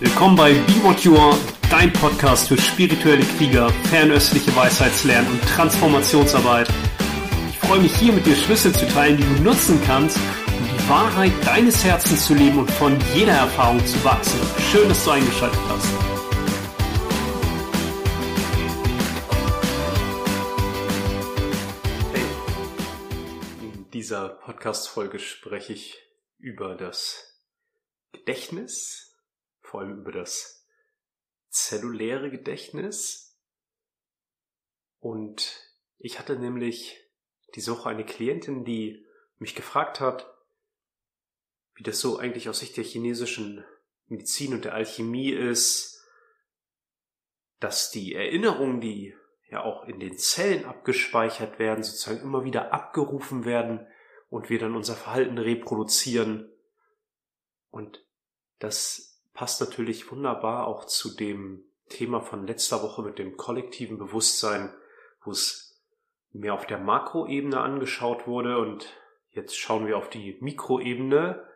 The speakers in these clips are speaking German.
Willkommen bei Be What You Are, dein Podcast für spirituelle Krieger, fernöstliche Weisheitslernen und Transformationsarbeit. Ich freue mich hier mit dir Schlüssel zu teilen, die du nutzen kannst, um die Wahrheit deines Herzens zu leben und von jeder Erfahrung zu wachsen. Schön, dass du eingeschaltet hast. Hey, in dieser Podcast-Folge spreche ich über das Gedächtnis, vor allem über das zelluläre Gedächtnis. Und ich hatte nämlich diese Woche eine Klientin, die mich gefragt hat, wie das so eigentlich aus Sicht der chinesischen Medizin und der Alchemie ist, dass die Erinnerungen, die ja auch in den Zellen abgespeichert werden, sozusagen immer wieder abgerufen werden und wir dann unser Verhalten reproduzieren. Und das passt natürlich wunderbar auch zu dem Thema von letzter Woche mit dem kollektiven Bewusstsein, wo es mehr auf der Makroebene angeschaut wurde und jetzt schauen wir auf die Mikroebene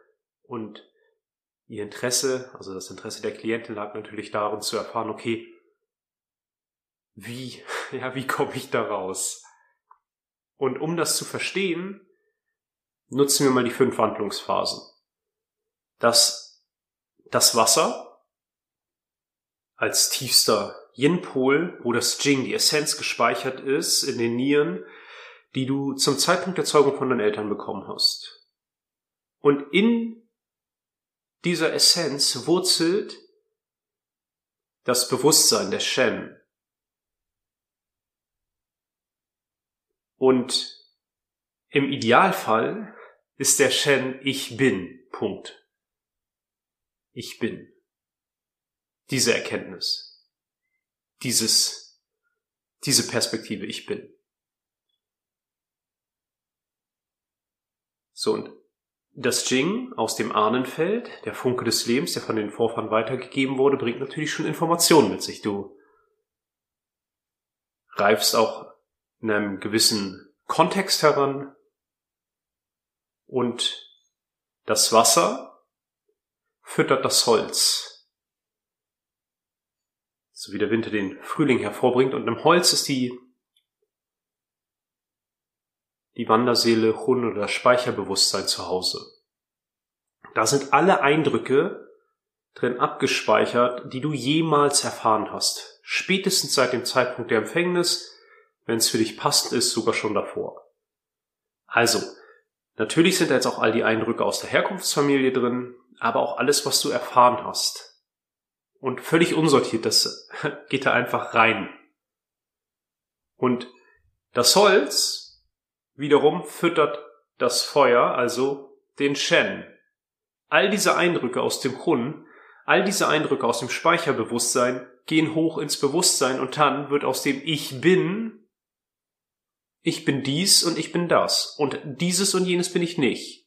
und ihr Interesse, also das Interesse der Klientin lag natürlich darin zu erfahren, okay, wie, ja, wie komme ich da raus? Und um das zu verstehen, nutzen wir mal die fünf Wandlungsphasen. Das, das Wasser als tiefster Yin-Pol, wo das Jing, die Essenz gespeichert ist in den Nieren, die du zum Zeitpunkt der Zeugung von deinen Eltern bekommen hast. Und in dieser Essenz wurzelt das Bewusstsein, der Shen. Und im Idealfall ist der Shen Ich bin. Punkt. Ich bin. Diese Erkenntnis. Dieses, diese Perspektive Ich bin. So, und das Jing aus dem Ahnenfeld, der Funke des Lebens, der von den Vorfahren weitergegeben wurde, bringt natürlich schon Informationen mit sich. Du reifst auch in einem gewissen Kontext heran und das Wasser füttert das Holz. So wie der Winter den Frühling hervorbringt und im Holz ist die die Wanderseele Hun oder das Speicherbewusstsein zu Hause. Da sind alle Eindrücke drin abgespeichert, die du jemals erfahren hast. Spätestens seit dem Zeitpunkt der Empfängnis, wenn es für dich passend ist, sogar schon davor. Also, natürlich sind da jetzt auch all die Eindrücke aus der Herkunftsfamilie drin, aber auch alles, was du erfahren hast. Und völlig unsortiert, das geht da einfach rein. Und das Holz, wiederum füttert das Feuer, also den Shen. All diese Eindrücke aus dem Hun, all diese Eindrücke aus dem Speicherbewusstsein gehen hoch ins Bewusstsein und dann wird aus dem Ich bin ich bin dies und ich bin das und dieses und jenes bin ich nicht.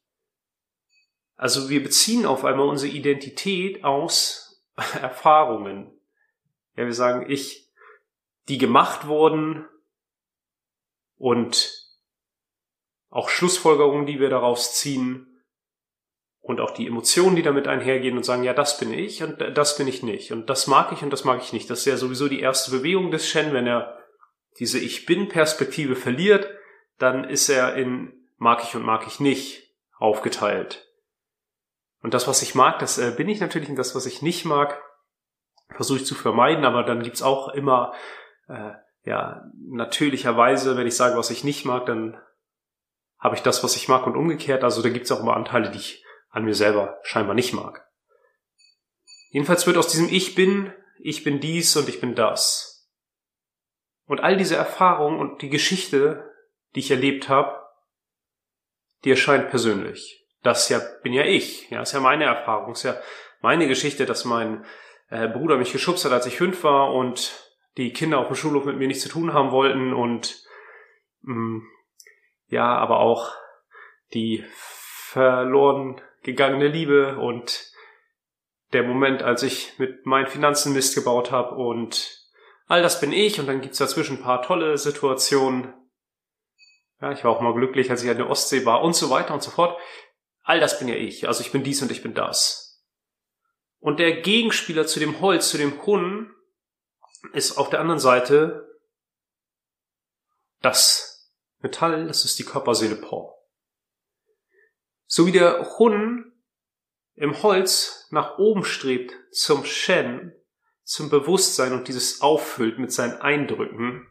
Also wir beziehen auf einmal unsere Identität aus Erfahrungen. Ja, wir sagen ich, die gemacht wurden und auch Schlussfolgerungen, die wir daraus ziehen und auch die Emotionen, die damit einhergehen und sagen, ja, das bin ich und das bin ich nicht und das mag ich und das mag ich nicht. Das ist ja sowieso die erste Bewegung des Shen, wenn er diese Ich bin Perspektive verliert, dann ist er in mag ich und mag ich nicht aufgeteilt. Und das, was ich mag, das äh, bin ich natürlich und das, was ich nicht mag, versuche ich zu vermeiden, aber dann gibt's auch immer, äh, ja, natürlicherweise, wenn ich sage, was ich nicht mag, dann habe ich das, was ich mag und umgekehrt. Also da gibt es auch immer Anteile, die ich an mir selber scheinbar nicht mag. Jedenfalls wird aus diesem Ich bin, ich bin dies und ich bin das. Und all diese Erfahrungen und die Geschichte, die ich erlebt habe, die erscheint persönlich. Das ja bin ja ich. Ja, ist ja meine Erfahrung, ist ja meine Geschichte, dass mein äh, Bruder mich geschubst hat, als ich fünf war und die Kinder auf dem Schulhof mit mir nichts zu tun haben wollten und mh, mm, ja, aber auch die verloren gegangene Liebe und der Moment, als ich mit meinen Finanzen Mist gebaut habe und all das bin ich und dann gibt's dazwischen ein paar tolle Situationen. Ja, ich war auch mal glücklich, als ich an der Ostsee war und so weiter und so fort. All das bin ja ich. Also ich bin dies und ich bin das. Und der Gegenspieler zu dem Holz, zu dem Hun, ist auf der anderen Seite das Metall, das ist die Körperseele Paul. So wie der Hun im Holz nach oben strebt zum Shen, zum Bewusstsein und dieses auffüllt mit seinen Eindrücken,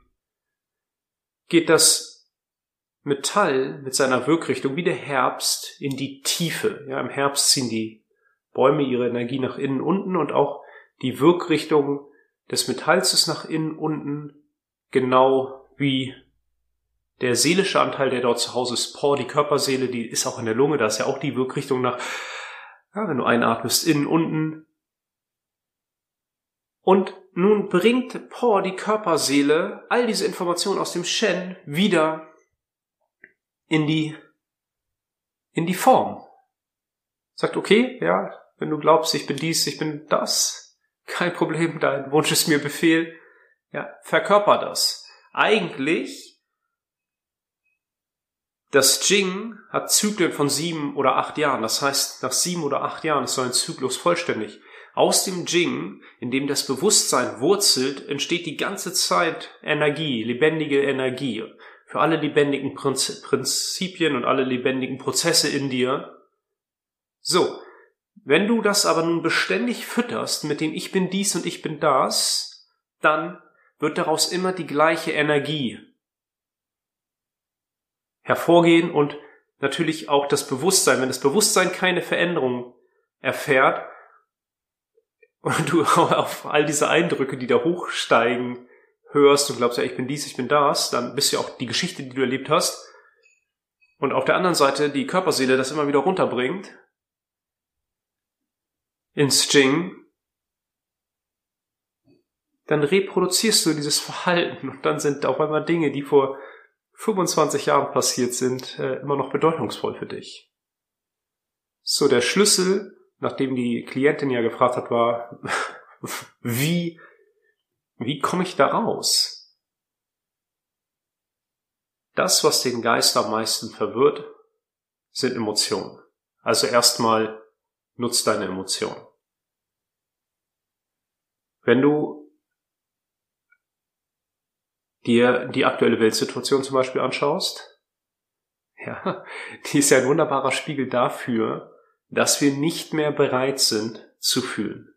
geht das Metall mit seiner Wirkrichtung wie der Herbst in die Tiefe. Ja, im Herbst ziehen die Bäume ihre Energie nach innen unten und auch die Wirkrichtung des Metalls ist nach innen unten, genau wie der seelische Anteil, der dort zu Hause ist, Por, die Körperseele, die ist auch in der Lunge, da ist ja auch die Wirkrichtung nach, ja, wenn du einatmest, innen, unten. Und nun bringt Por, die Körperseele, all diese Informationen aus dem Shen wieder in die, in die Form. Sagt, okay, ja, wenn du glaubst, ich bin dies, ich bin das, kein Problem, dein Wunsch ist mir Befehl, ja, verkörper das. Eigentlich das Jing hat Zyklen von sieben oder acht Jahren. Das heißt, nach sieben oder acht Jahren ist so ein Zyklus vollständig. Aus dem Jing, in dem das Bewusstsein wurzelt, entsteht die ganze Zeit Energie, lebendige Energie. Für alle lebendigen Prinzipien und alle lebendigen Prozesse in dir. So. Wenn du das aber nun beständig fütterst mit dem Ich bin dies und ich bin das, dann wird daraus immer die gleiche Energie hervorgehen und natürlich auch das Bewusstsein. Wenn das Bewusstsein keine Veränderung erfährt und du auf all diese Eindrücke, die da hochsteigen, hörst und glaubst, ja, ich bin dies, ich bin das, dann bist ja auch die Geschichte, die du erlebt hast. Und auf der anderen Seite die Körperseele das immer wieder runterbringt ins Jing, dann reproduzierst du dieses Verhalten und dann sind auf einmal Dinge, die vor 25 Jahren passiert sind, äh, immer noch bedeutungsvoll für dich. So, der Schlüssel, nachdem die Klientin ja gefragt hat, war, wie, wie komme ich da raus? Das, was den Geist am meisten verwirrt, sind Emotionen. Also erstmal nutz deine Emotionen. Wenn du dir die aktuelle Weltsituation zum Beispiel anschaust, ja, die ist ja ein wunderbarer Spiegel dafür, dass wir nicht mehr bereit sind zu fühlen,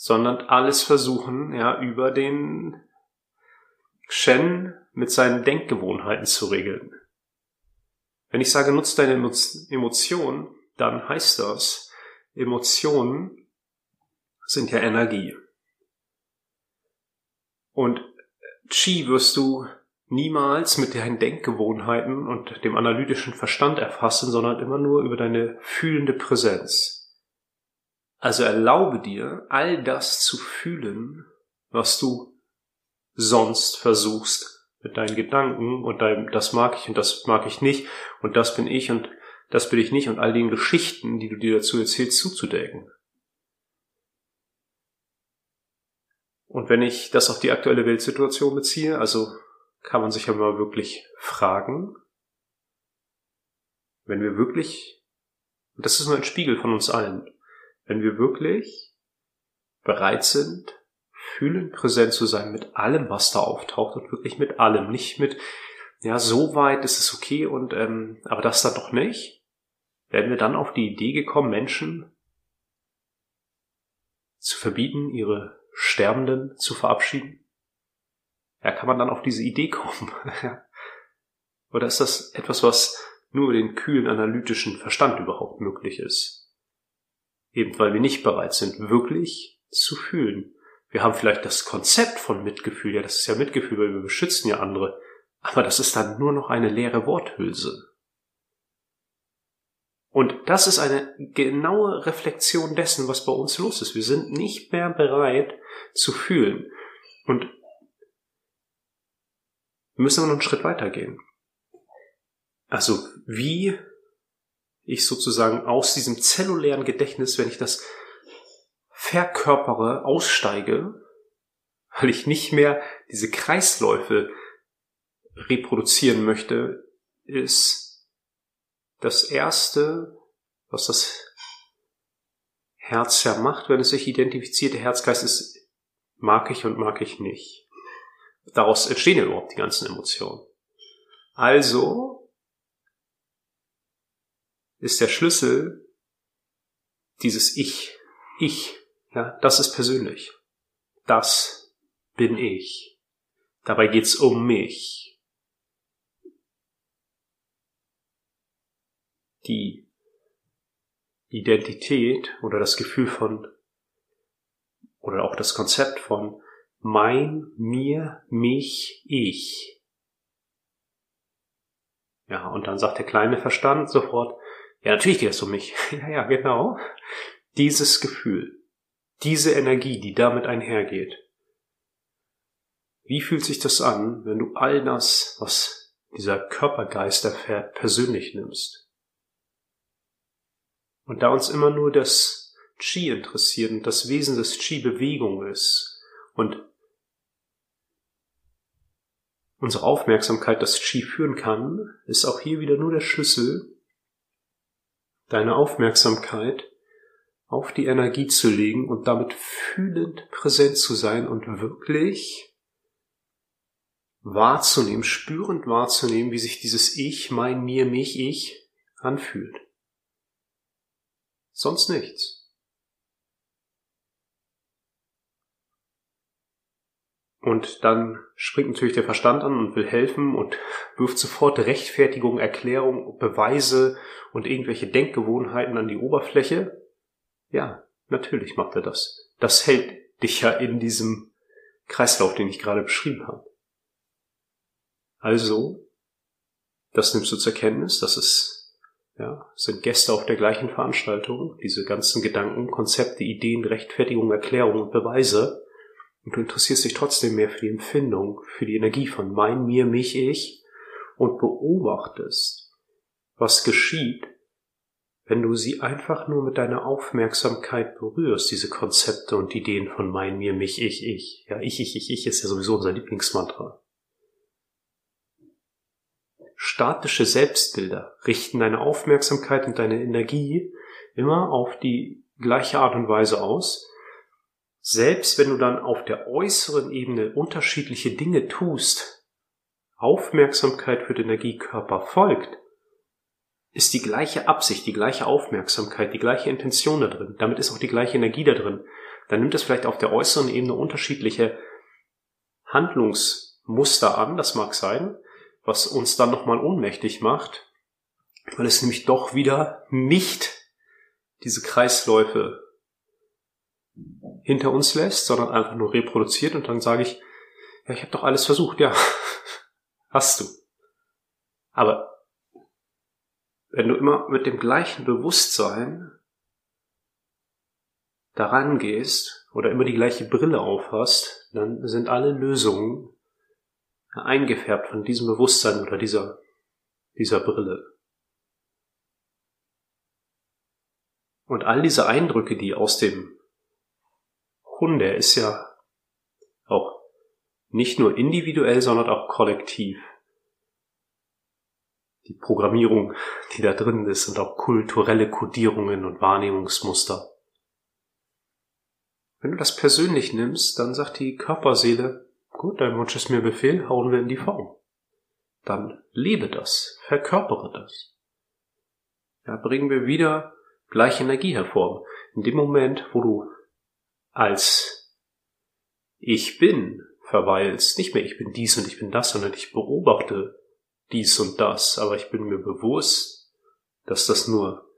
sondern alles versuchen, ja, über den Shen mit seinen Denkgewohnheiten zu regeln. Wenn ich sage, nutz deine Emotionen, dann heißt das, Emotionen sind ja Energie. Und Chi wirst du niemals mit deinen Denkgewohnheiten und dem analytischen Verstand erfassen, sondern immer nur über deine fühlende Präsenz. Also erlaube dir, all das zu fühlen, was du sonst versuchst mit deinen Gedanken und deinem, das mag ich und das mag ich nicht und das bin ich und das bin ich nicht und all den Geschichten, die du dir dazu erzählst, zuzudecken. Und wenn ich das auf die aktuelle Weltsituation beziehe, also kann man sich ja mal wirklich fragen, wenn wir wirklich, und das ist nur ein Spiegel von uns allen, wenn wir wirklich bereit sind, fühlend präsent zu sein mit allem, was da auftaucht und wirklich mit allem, nicht mit, ja, so weit ist es okay und, ähm, aber das dann doch nicht, werden wir dann auf die Idee gekommen, Menschen zu verbieten, ihre Sterbenden zu verabschieden? Ja, kann man dann auf diese Idee kommen? Oder ist das etwas, was nur den kühlen analytischen Verstand überhaupt möglich ist? Eben weil wir nicht bereit sind, wirklich zu fühlen. Wir haben vielleicht das Konzept von Mitgefühl, ja, das ist ja Mitgefühl, weil wir beschützen ja andere, aber das ist dann nur noch eine leere Worthülse. Und das ist eine genaue Reflexion dessen, was bei uns los ist. Wir sind nicht mehr bereit zu fühlen. Und wir müssen aber noch einen Schritt weitergehen. Also wie ich sozusagen aus diesem zellulären Gedächtnis, wenn ich das verkörpere, aussteige, weil ich nicht mehr diese Kreisläufe reproduzieren möchte, ist das erste, was das Herz ja macht, wenn es sich identifiziert. Der Herzgeist ist mag ich und mag ich nicht. Daraus entstehen ja überhaupt die ganzen Emotionen. Also ist der Schlüssel dieses Ich. Ich, ja, das ist persönlich. Das bin ich. Dabei geht's um mich. Die Identität oder das Gefühl von oder auch das Konzept von mein, mir, mich, ich. Ja, und dann sagt der kleine Verstand sofort, ja, natürlich geht es um mich. ja, ja, genau. Dieses Gefühl, diese Energie, die damit einhergeht. Wie fühlt sich das an, wenn du all das, was dieser Körpergeist erfährt, persönlich nimmst? Und da uns immer nur das Qi interessiert und das Wesen des Qi Bewegung ist und unsere Aufmerksamkeit das Qi führen kann, ist auch hier wieder nur der Schlüssel, deine Aufmerksamkeit auf die Energie zu legen und damit fühlend präsent zu sein und wirklich wahrzunehmen, spürend wahrzunehmen, wie sich dieses Ich, mein, mir, mich, ich anfühlt. Sonst nichts. Und dann springt natürlich der Verstand an und will helfen und wirft sofort Rechtfertigung, Erklärung, Beweise und irgendwelche Denkgewohnheiten an die Oberfläche. Ja, natürlich macht er das. Das hält dich ja in diesem Kreislauf, den ich gerade beschrieben habe. Also, das nimmst du zur Kenntnis, das ist, ja, sind Gäste auf der gleichen Veranstaltung, diese ganzen Gedanken, Konzepte, Ideen, Rechtfertigung, Erklärung und Beweise und du interessierst dich trotzdem mehr für die Empfindung, für die Energie von mein, mir, mich, ich und beobachtest, was geschieht, wenn du sie einfach nur mit deiner Aufmerksamkeit berührst, diese Konzepte und Ideen von mein, mir, mich, ich, ich. Ja, ich, ich, ich, ich ist ja sowieso unser Lieblingsmantra. Statische Selbstbilder richten deine Aufmerksamkeit und deine Energie immer auf die gleiche Art und Weise aus, selbst wenn du dann auf der äußeren Ebene unterschiedliche Dinge tust, Aufmerksamkeit für den Energiekörper folgt, ist die gleiche Absicht, die gleiche Aufmerksamkeit, die gleiche Intention da drin. Damit ist auch die gleiche Energie da drin. Dann nimmt es vielleicht auf der äußeren Ebene unterschiedliche Handlungsmuster an, das mag sein, was uns dann nochmal ohnmächtig macht, weil es nämlich doch wieder nicht diese Kreisläufe hinter uns lässt, sondern einfach nur reproduziert und dann sage ich, ja, ich habe doch alles versucht, ja, hast du. Aber wenn du immer mit dem gleichen Bewusstsein daran gehst oder immer die gleiche Brille aufhast, dann sind alle Lösungen eingefärbt von diesem Bewusstsein oder dieser, dieser Brille. Und all diese Eindrücke, die aus dem Hunde ist ja auch nicht nur individuell, sondern auch kollektiv. Die Programmierung, die da drin ist, und auch kulturelle Kodierungen und Wahrnehmungsmuster. Wenn du das persönlich nimmst, dann sagt die Körperseele, gut, dein Wunsch ist mir Befehl, hauen wir in die Form. Dann lebe das, verkörpere das. Ja, bringen wir wieder gleiche Energie hervor. In dem Moment, wo du als ich bin verweilst. Nicht mehr ich bin dies und ich bin das, sondern ich beobachte dies und das, aber ich bin mir bewusst, dass das nur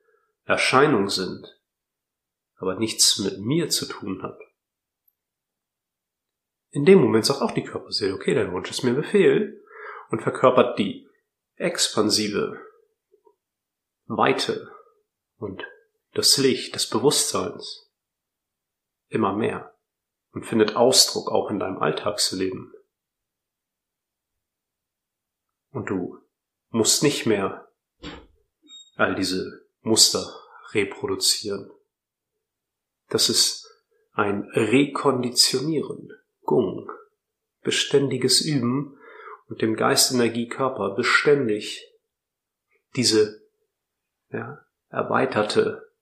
Erscheinungen sind, aber nichts mit mir zu tun hat. In dem Moment sagt auch die Körperseele, okay, dein Wunsch ist mir Befehl und verkörpert die expansive Weite und das Licht des Bewusstseins immer mehr und findet Ausdruck auch in deinem Alltagsleben. Und du musst nicht mehr all diese Muster reproduzieren. Das ist ein Rekonditionieren, Gung, beständiges Üben und dem Geist, Energie, Körper beständig diese ja, erweiterte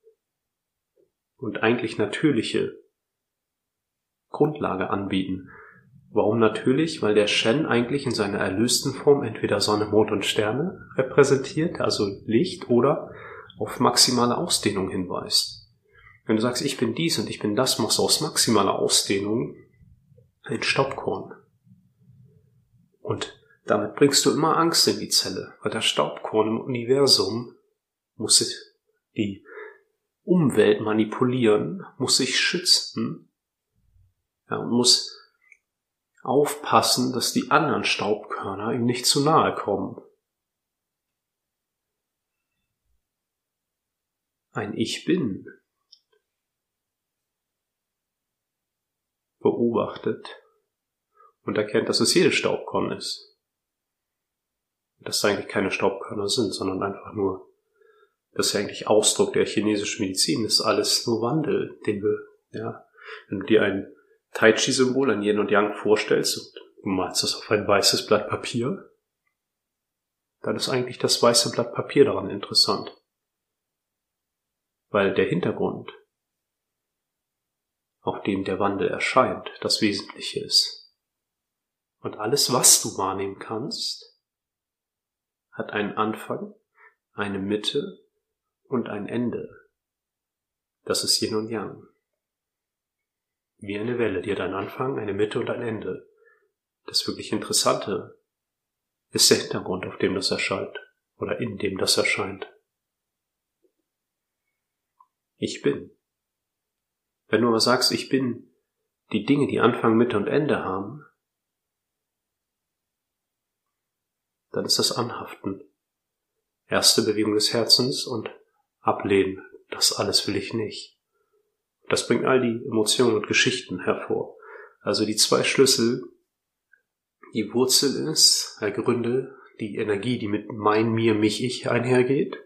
und eigentlich natürliche Grundlage anbieten. Warum natürlich? Weil der Shen eigentlich in seiner erlösten Form entweder Sonne, Mond und Sterne repräsentiert, also Licht, oder auf maximale Ausdehnung hinweist. Wenn du sagst, ich bin dies und ich bin das, machst du aus maximaler Ausdehnung ein Staubkorn. Und damit bringst du immer Angst in die Zelle, weil das Staubkorn im Universum muss die Umwelt manipulieren, muss sich schützen ja, und muss aufpassen, dass die anderen Staubkörner ihm nicht zu nahe kommen. Ein Ich bin beobachtet und erkennt, dass es jedes Staubkorn ist. Dass es eigentlich keine Staubkörner sind, sondern einfach nur, das ist ja eigentlich Ausdruck der chinesischen Medizin, ist alles nur Wandel, den wir, ja, wenn du dir ein Tai Chi-Symbol an Yin und Yang vorstellst und du malst das auf ein weißes Blatt Papier, dann ist eigentlich das weiße Blatt Papier daran interessant. Weil der Hintergrund, auf dem der Wandel erscheint, das Wesentliche ist. Und alles, was du wahrnehmen kannst, hat einen Anfang, eine Mitte und ein Ende. Das ist Yin und Yang. Wie eine Welle, die hat einen Anfang, eine Mitte und ein Ende. Das wirklich Interessante ist der Hintergrund, auf dem das erscheint oder in dem das erscheint. Ich bin. Wenn du aber sagst, ich bin die Dinge, die Anfang, Mitte und Ende haben, dann ist das Anhaften. Erste Bewegung des Herzens und Ablehnen. Das alles will ich nicht. Das bringt all die Emotionen und Geschichten hervor. Also die zwei Schlüssel, die Wurzel ist, ergründe die Energie, die mit mein, mir, mich, ich einhergeht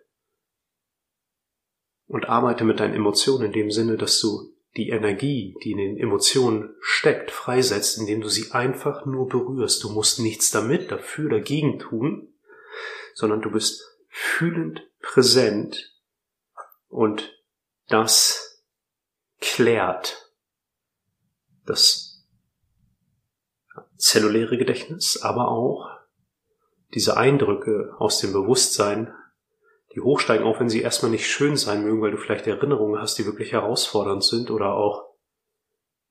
und arbeite mit deinen Emotionen in dem Sinne, dass du die Energie, die in den Emotionen steckt, freisetzt, indem du sie einfach nur berührst. Du musst nichts damit, dafür, dagegen tun, sondern du bist fühlend präsent und das klärt das zelluläre Gedächtnis, aber auch diese Eindrücke aus dem Bewusstsein, die hochsteigen, auch wenn sie erstmal nicht schön sein mögen, weil du vielleicht Erinnerungen hast, die wirklich herausfordernd sind oder auch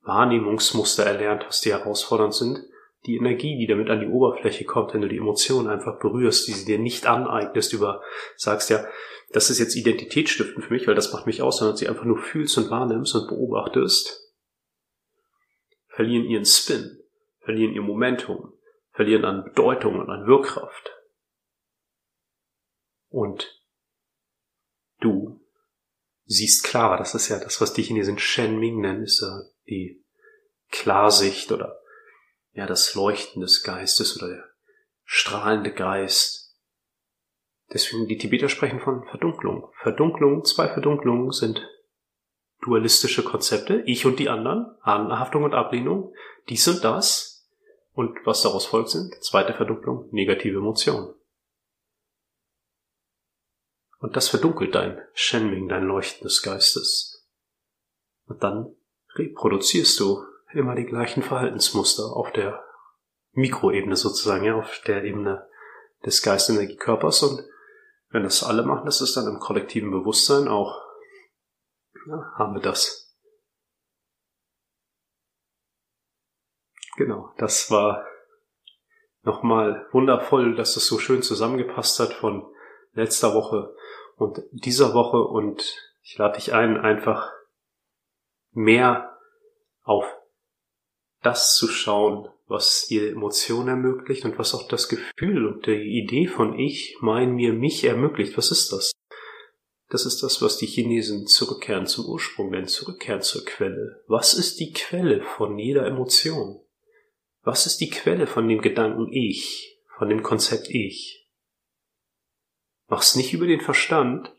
Wahrnehmungsmuster erlernt hast, die herausfordernd sind, die Energie, die damit an die Oberfläche kommt, wenn du die Emotionen einfach berührst, die sie dir nicht aneignest, über sagst ja, das ist jetzt identitätsstiftend für mich, weil das macht mich aus, sondern sie einfach nur fühlst und wahrnimmst und beobachtest, verlieren ihren Spin, verlieren ihr Momentum, verlieren an Bedeutung und an Wirkkraft. Und du siehst klarer, das ist ja das, was die Chinesen Shen Ming nennen, ist ja die Klarsicht oder ja das Leuchten des Geistes oder der strahlende Geist Deswegen die Tibeter sprechen von Verdunklung. Verdunklung, zwei Verdunklungen sind dualistische Konzepte, ich und die anderen, Anhaftung und Ablehnung, dies und das. Und was daraus folgt sind, zweite Verdunklung, negative Emotionen. Und das verdunkelt dein Shenming, dein Leuchten des Geistes. Und dann reproduzierst du immer die gleichen Verhaltensmuster auf der Mikroebene sozusagen, ja, auf der Ebene des Geistenergiekörpers und wenn das alle machen, das ist dann im kollektiven Bewusstsein auch, ja, haben wir das. Genau, das war nochmal wundervoll, dass das so schön zusammengepasst hat von letzter Woche und dieser Woche und ich lade dich ein, einfach mehr auf das zu schauen, was dir Emotionen ermöglicht und was auch das Gefühl und die Idee von ich, mein, mir, mich ermöglicht. Was ist das? Das ist das, was die Chinesen zurückkehren zum Ursprung nennen, zurückkehren zur Quelle. Was ist die Quelle von jeder Emotion? Was ist die Quelle von dem Gedanken ich, von dem Konzept ich? Mach's nicht über den Verstand,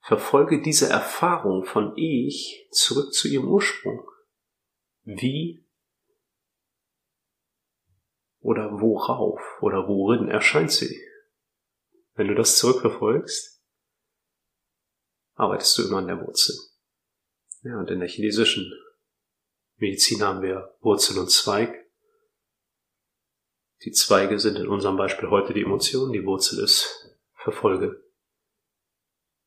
verfolge diese Erfahrung von ich zurück zu ihrem Ursprung. Wie oder worauf oder worin erscheint sie? Wenn du das zurückverfolgst, arbeitest du immer an der Wurzel. Ja, und in der chinesischen Medizin haben wir Wurzel und Zweig. Die Zweige sind in unserem Beispiel heute die Emotionen, die Wurzel ist Verfolge.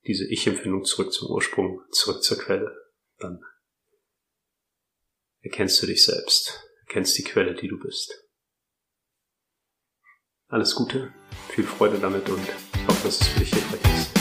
Diese Ich-Empfindung zurück zum Ursprung, zurück zur Quelle. Dann erkennst du dich selbst, erkennst die Quelle, die du bist. Alles Gute, viel Freude damit und ich hoffe, dass es für dich hilfreich ist.